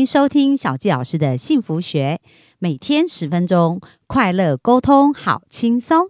迎收听小纪老师的幸福学，每天十分钟，快乐沟通，好轻松。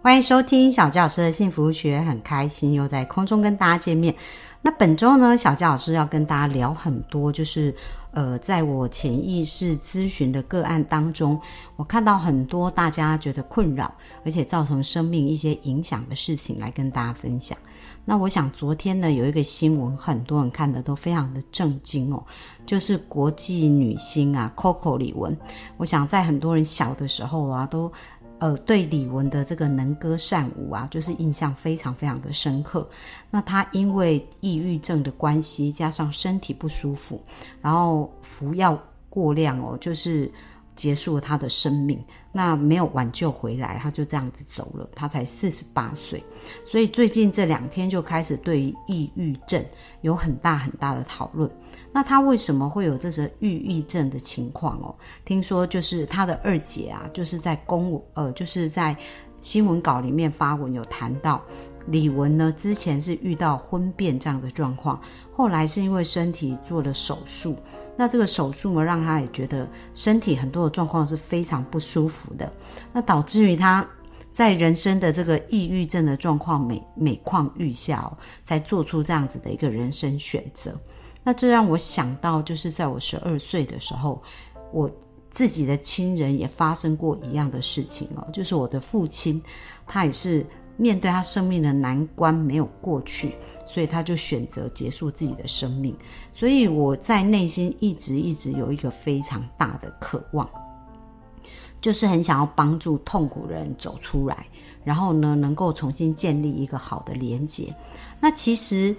欢迎收听小纪老师的幸福学，很开心又在空中跟大家见面。那本周呢，小纪老师要跟大家聊很多，就是呃，在我潜意识咨询的个案当中，我看到很多大家觉得困扰，而且造成生命一些影响的事情，来跟大家分享。那我想昨天呢，有一个新闻，很多人看的都非常的震惊哦，就是国际女星啊，Coco 李玟。我想在很多人小的时候啊，都。呃，对李玟的这个能歌善舞啊，就是印象非常非常的深刻。那她因为抑郁症的关系，加上身体不舒服，然后服药过量哦，就是结束了他的生命。那没有挽救回来，他就这样子走了。他才四十八岁，所以最近这两天就开始对于抑郁症有很大很大的讨论。那他为什么会有这个抑郁症的情况哦？听说就是他的二姐啊，就是在公呃，就是在新闻稿里面发文有谈到，李玟呢之前是遇到婚变这样的状况，后来是因为身体做了手术，那这个手术呢让他也觉得身体很多的状况是非常不舒服的，那导致于他在人生的这个抑郁症的状况每每况愈下哦，才做出这样子的一个人生选择。那这让我想到，就是在我十二岁的时候，我自己的亲人也发生过一样的事情哦，就是我的父亲，他也是面对他生命的难关没有过去，所以他就选择结束自己的生命。所以我在内心一直一直有一个非常大的渴望，就是很想要帮助痛苦的人走出来，然后呢，能够重新建立一个好的连接。那其实。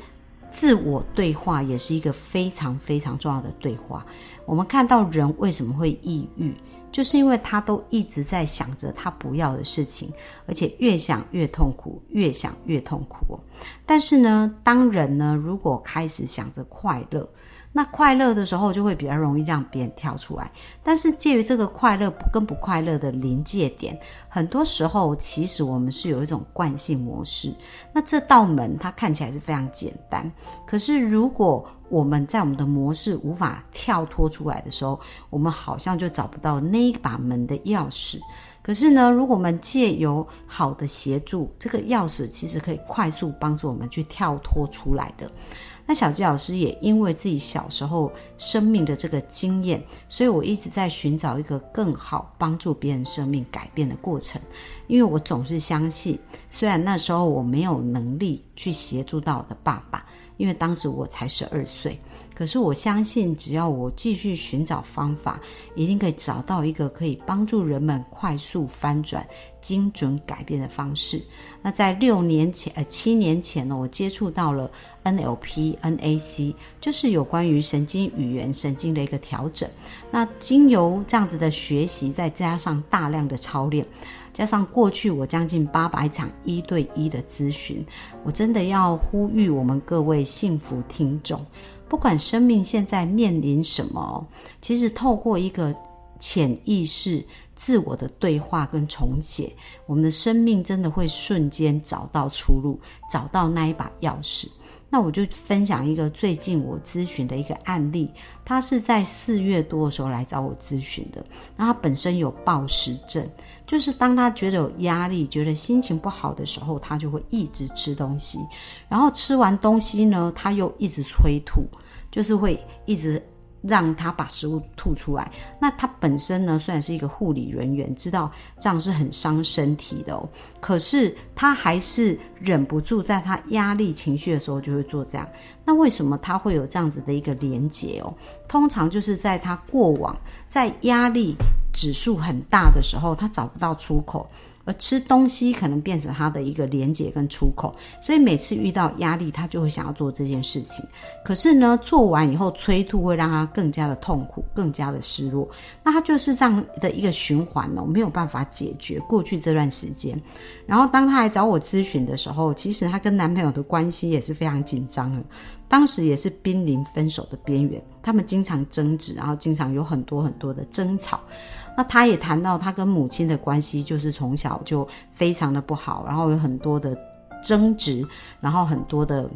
自我对话也是一个非常非常重要的对话。我们看到人为什么会抑郁，就是因为他都一直在想着他不要的事情，而且越想越痛苦，越想越痛苦。但是呢，当人呢如果开始想着快乐，那快乐的时候就会比较容易让别人跳出来，但是介于这个快乐跟不快乐的临界点，很多时候其实我们是有一种惯性模式。那这道门它看起来是非常简单，可是如果我们在我们的模式无法跳脱出来的时候，我们好像就找不到那一把门的钥匙。可是呢，如果我们借由好的协助，这个钥匙其实可以快速帮助我们去跳脱出来的。那小吉老师也因为自己小时候生命的这个经验，所以我一直在寻找一个更好帮助别人生命改变的过程。因为我总是相信，虽然那时候我没有能力去协助到我的爸爸，因为当时我才十二岁。可是我相信，只要我继续寻找方法，一定可以找到一个可以帮助人们快速翻转、精准改变的方式。那在六年前、呃七年前呢，我接触到了 NLP、NAC，就是有关于神经语言、神经的一个调整。那经由这样子的学习，再加上大量的操练，加上过去我将近八百场一对一的咨询，我真的要呼吁我们各位幸福听众。不管生命现在面临什么，其实透过一个潜意识、自我的对话跟重写，我们的生命真的会瞬间找到出路，找到那一把钥匙。那我就分享一个最近我咨询的一个案例，他是在四月多的时候来找我咨询的。那他本身有暴食症，就是当他觉得有压力、觉得心情不好的时候，他就会一直吃东西，然后吃完东西呢，他又一直催吐。就是会一直让他把食物吐出来。那他本身呢，虽然是一个护理人员，知道这样是很伤身体的哦，可是他还是忍不住在他压力情绪的时候就会做这样。那为什么他会有这样子的一个连结哦？通常就是在他过往在压力指数很大的时候，他找不到出口。而吃东西可能变成他的一个连接跟出口，所以每次遇到压力，他就会想要做这件事情。可是呢，做完以后催吐会让他更加的痛苦，更加的失落。那他就是这样的一个循环哦，没有办法解决。过去这段时间，然后当他来找我咨询的时候，其实他跟男朋友的关系也是非常紧张的，当时也是濒临分手的边缘。他们经常争执，然后经常有很多很多的争吵。那他也谈到他跟母亲的关系，就是从小就非常的不好，然后有很多的争执，然后很多的，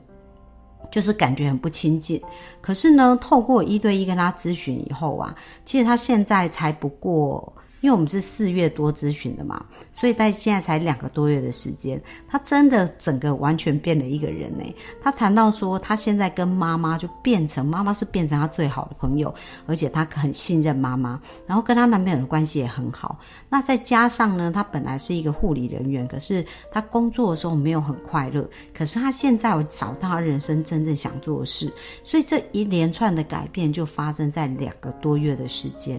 就是感觉很不亲近。可是呢，透过一对一跟他咨询以后啊，其实他现在才不过。因为我们是四月多咨询的嘛，所以在现在才两个多月的时间，他真的整个完全变了一个人呢。他谈到说，他现在跟妈妈就变成妈妈是变成他最好的朋友，而且他很信任妈妈，然后跟他男朋友的关系也很好。那再加上呢，他本来是一个护理人员，可是他工作的时候没有很快乐。可是他现在有找到他人生真正想做的事，所以这一连串的改变就发生在两个多月的时间。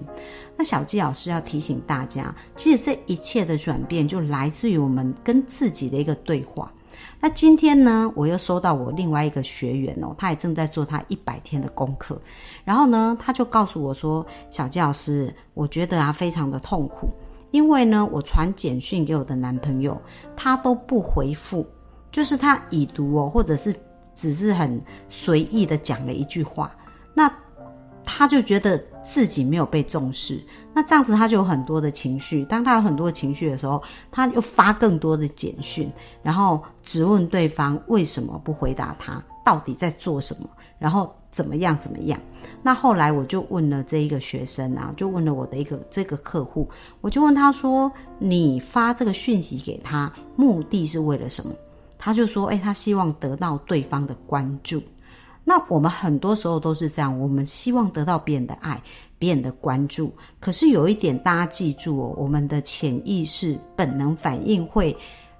那小纪老师要提醒大家，其实这一切的转变就来自于我们跟自己的一个对话。那今天呢，我又收到我另外一个学员哦，他也正在做他一百天的功课，然后呢，他就告诉我说：“小纪老师，我觉得啊，非常的痛苦，因为呢，我传简讯给我的男朋友，他都不回复，就是他已读哦，或者是只是很随意的讲了一句话，那他就觉得。”自己没有被重视，那这样子他就有很多的情绪。当他有很多的情绪的时候，他又发更多的简讯，然后质问对方为什么不回答他，到底在做什么，然后怎么样怎么样。那后来我就问了这一个学生啊，就问了我的一个这个客户，我就问他说：“你发这个讯息给他，目的是为了什么？”他就说：“哎，他希望得到对方的关注。”那我们很多时候都是这样，我们希望得到别人的爱，别人的关注。可是有一点，大家记住哦，我们的潜意识本能反应会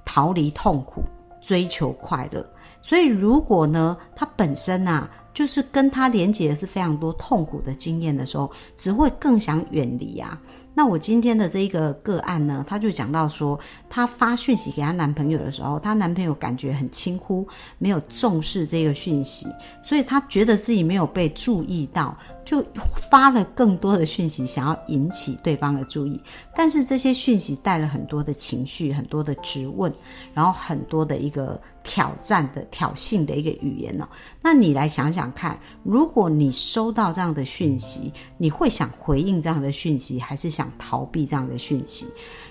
逃离痛苦，追求快乐。所以如果呢，他本身啊，就是跟他连接的是非常多痛苦的经验的时候，只会更想远离啊。那我今天的这一个个案呢，她就讲到说，她发讯息给她男朋友的时候，她男朋友感觉很轻忽，没有重视这个讯息，所以她觉得自己没有被注意到，就发了更多的讯息，想要引起对方的注意。但是这些讯息带了很多的情绪，很多的质问，然后很多的一个挑战的挑衅的一个语言呢。那你来想想看，如果你收到这样的讯息，你会想回应这样的讯息，还是想？逃避这样的讯息，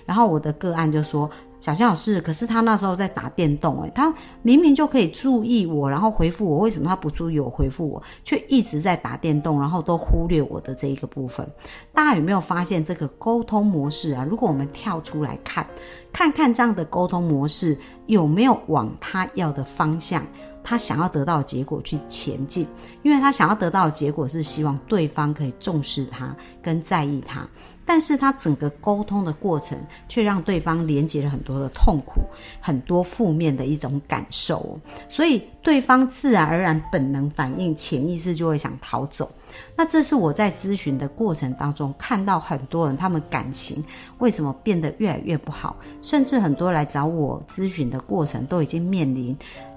然后我的个案就说：“小新老师，可是他那时候在打电动，诶，他明明就可以注意我，然后回复我，为什么他不注意我回复我，却一直在打电动，然后都忽略我的这一个部分？大家有没有发现这个沟通模式啊？如果我们跳出来看，看看这样的沟通模式有没有往他要的方向，他想要得到的结果去前进？因为他想要得到的结果是希望对方可以重视他，跟在意他。”但是他整个沟通的过程，却让对方连接了很多的痛苦，很多负面的一种感受，所以对方自然而然本能反应、潜意识就会想逃走。那这是我在咨询的过程当中看到很多人，他们感情为什么变得越来越不好，甚至很多来找我咨询的过程都已经面临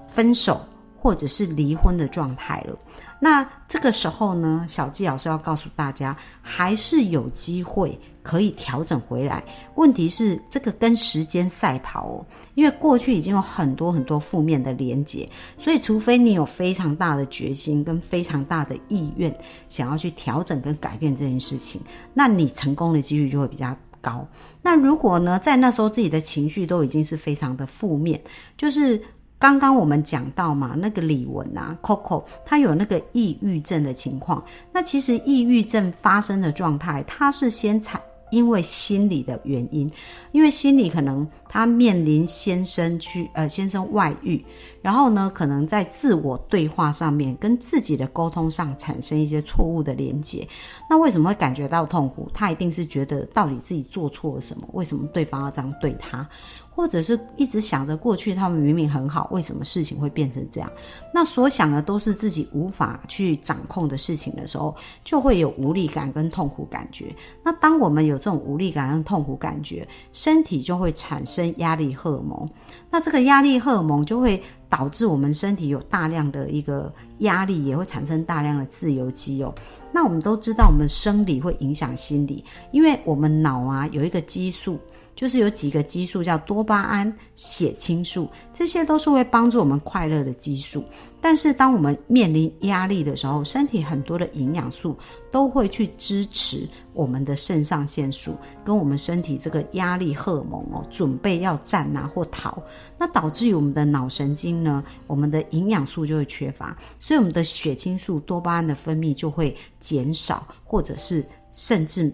分手或者是离婚的状态了。那这个时候呢，小纪老师要告诉大家，还是有机会可以调整回来。问题是这个跟时间赛跑哦，因为过去已经有很多很多负面的连结，所以除非你有非常大的决心跟非常大的意愿，想要去调整跟改变这件事情，那你成功的几率就会比较高。那如果呢，在那时候自己的情绪都已经是非常的负面，就是。刚刚我们讲到嘛，那个李文啊，Coco，她有那个抑郁症的情况。那其实抑郁症发生的状态，他是先产因为心理的原因，因为心理可能他面临先生去呃先生外遇，然后呢，可能在自我对话上面跟自己的沟通上产生一些错误的连接。那为什么会感觉到痛苦？他一定是觉得到底自己做错了什么？为什么对方要这样对他？或者是一直想着过去他们明明很好，为什么事情会变成这样？那所想的都是自己无法去掌控的事情的时候，就会有无力感跟痛苦感觉。那当我们有这种无力感跟痛苦感觉，身体就会产生压力荷尔蒙。那这个压力荷尔蒙就会导致我们身体有大量的一个压力，也会产生大量的自由基哦。那我们都知道，我们生理会影响心理，因为我们脑啊有一个激素。就是有几个激素叫多巴胺、血清素，这些都是会帮助我们快乐的激素。但是当我们面临压力的时候，身体很多的营养素都会去支持我们的肾上腺素，跟我们身体这个压力荷尔蒙哦，准备要战啊或逃，那导致于我们的脑神经呢，我们的营养素就会缺乏，所以我们的血清素、多巴胺的分泌就会减少，或者是甚至。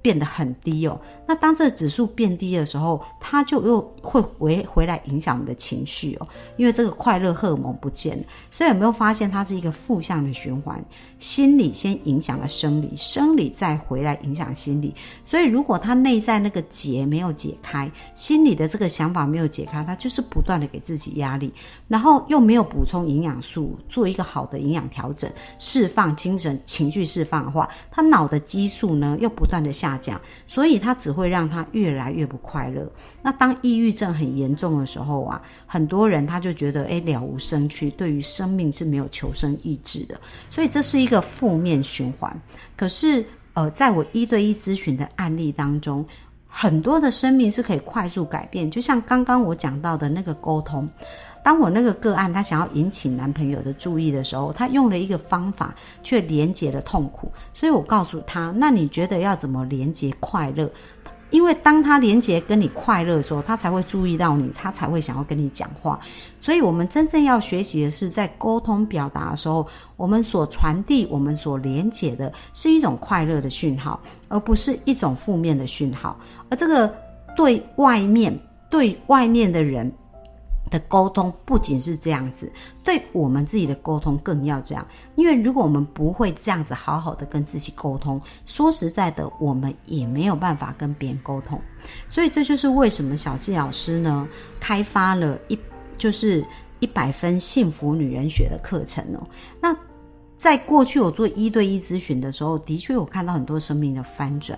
变得很低哦，那当这个指数变低的时候，它就又会回回来影响我们的情绪哦，因为这个快乐荷尔蒙不见了，所以有没有发现它是一个负向的循环？心理先影响了生理，生理再回来影响心理，所以如果他内在那个结没有解开，心理的这个想法没有解开，他就是不断的给自己压力，然后又没有补充营养素，做一个好的营养调整，释放精神情绪释放的话，他脑的激素呢又不断的下降，所以他只会让他越来越不快乐。那当抑郁症很严重的时候啊，很多人他就觉得哎了无生趣，对于生命是没有求生意志的，所以这是一个负面循环。可是呃，在我一对一咨询的案例当中，很多的生命是可以快速改变。就像刚刚我讲到的那个沟通，当我那个个案他想要引起男朋友的注意的时候，他用了一个方法却连接了痛苦，所以我告诉他，那你觉得要怎么连接快乐？因为当他连接跟你快乐的时候，他才会注意到你，他才会想要跟你讲话。所以，我们真正要学习的是，在沟通表达的时候，我们所传递、我们所连接的是一种快乐的讯号，而不是一种负面的讯号。而这个对外面、对外面的人。的沟通不仅是这样子，对我们自己的沟通更要这样。因为如果我们不会这样子好好的跟自己沟通，说实在的，我们也没有办法跟别人沟通。所以这就是为什么小纪老师呢开发了一就是一百分幸福女人学的课程哦。那在过去我做一对一咨询的时候，的确有看到很多生命的翻转。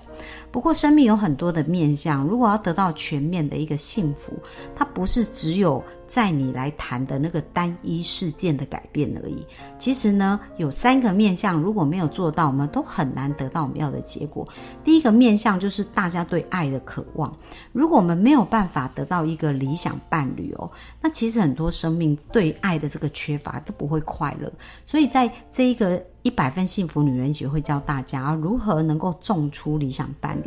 不过生命有很多的面向，如果要得到全面的一个幸福，它不是只有。在你来谈的那个单一事件的改变而已。其实呢，有三个面向，如果没有做到，我们都很难得到我们要的结果。第一个面向就是大家对爱的渴望。如果我们没有办法得到一个理想伴侣哦，那其实很多生命对爱的这个缺乏都不会快乐。所以在这一个一百分幸福女人学会教大家如何能够种出理想伴侣。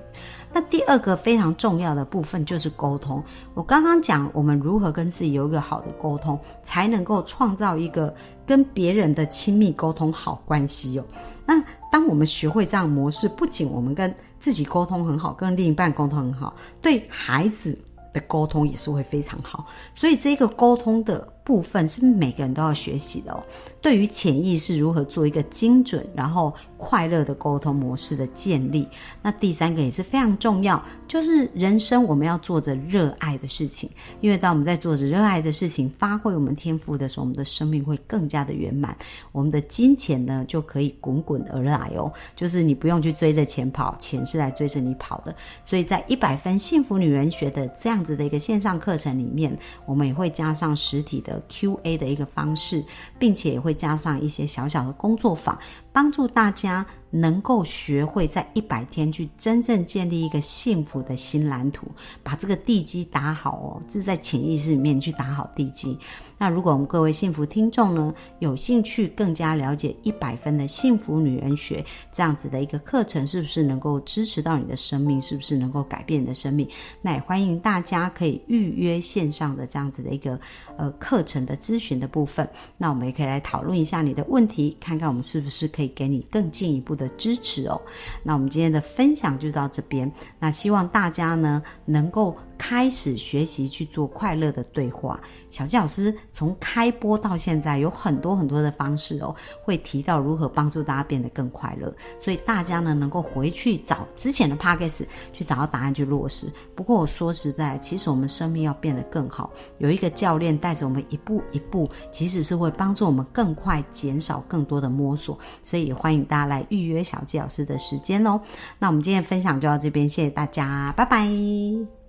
那第二个非常重要的部分就是沟通。我刚刚讲，我们如何跟自己有一个好的沟通，才能够创造一个跟别人的亲密沟通好关系哦。那当我们学会这样模式，不仅我们跟自己沟通很好，跟另一半沟通很好，对孩子的沟通也是会非常好。所以这个沟通的。部分是每个人都要学习的哦。对于潜意识如何做一个精准然后快乐的沟通模式的建立，那第三个也是非常重要，就是人生我们要做着热爱的事情。因为当我们在做着热爱的事情，发挥我们天赋的时候，我们的生命会更加的圆满，我们的金钱呢就可以滚滚而来哦。就是你不用去追着钱跑，钱是来追着你跑的。所以在一百分幸福女人学的这样子的一个线上课程里面，我们也会加上实体的。Q&A 的一个方式，并且也会加上一些小小的工作坊，帮助大家能够学会在一百天去真正建立一个幸福的新蓝图，把这个地基打好哦，是在潜意识里面去打好地基。那如果我们各位幸福听众呢，有兴趣更加了解一百分的幸福女人学这样子的一个课程，是不是能够支持到你的生命？是不是能够改变你的生命？那也欢迎大家可以预约线上的这样子的一个呃课程的咨询的部分。那我们也可以来讨论一下你的问题，看看我们是不是可以给你更进一步的支持哦。那我们今天的分享就到这边。那希望大家呢能够。开始学习去做快乐的对话。小纪老师从开播到现在有很多很多的方式哦，会提到如何帮助大家变得更快乐。所以大家呢能够回去找之前的 p o d c a s 去找到答案去落实。不过我说实在，其实我们生命要变得更好，有一个教练带着我们一步一步，其实是会帮助我们更快减少更多的摸索。所以也欢迎大家来预约小纪老师的时间哦。那我们今天分享就到这边，谢谢大家，拜拜。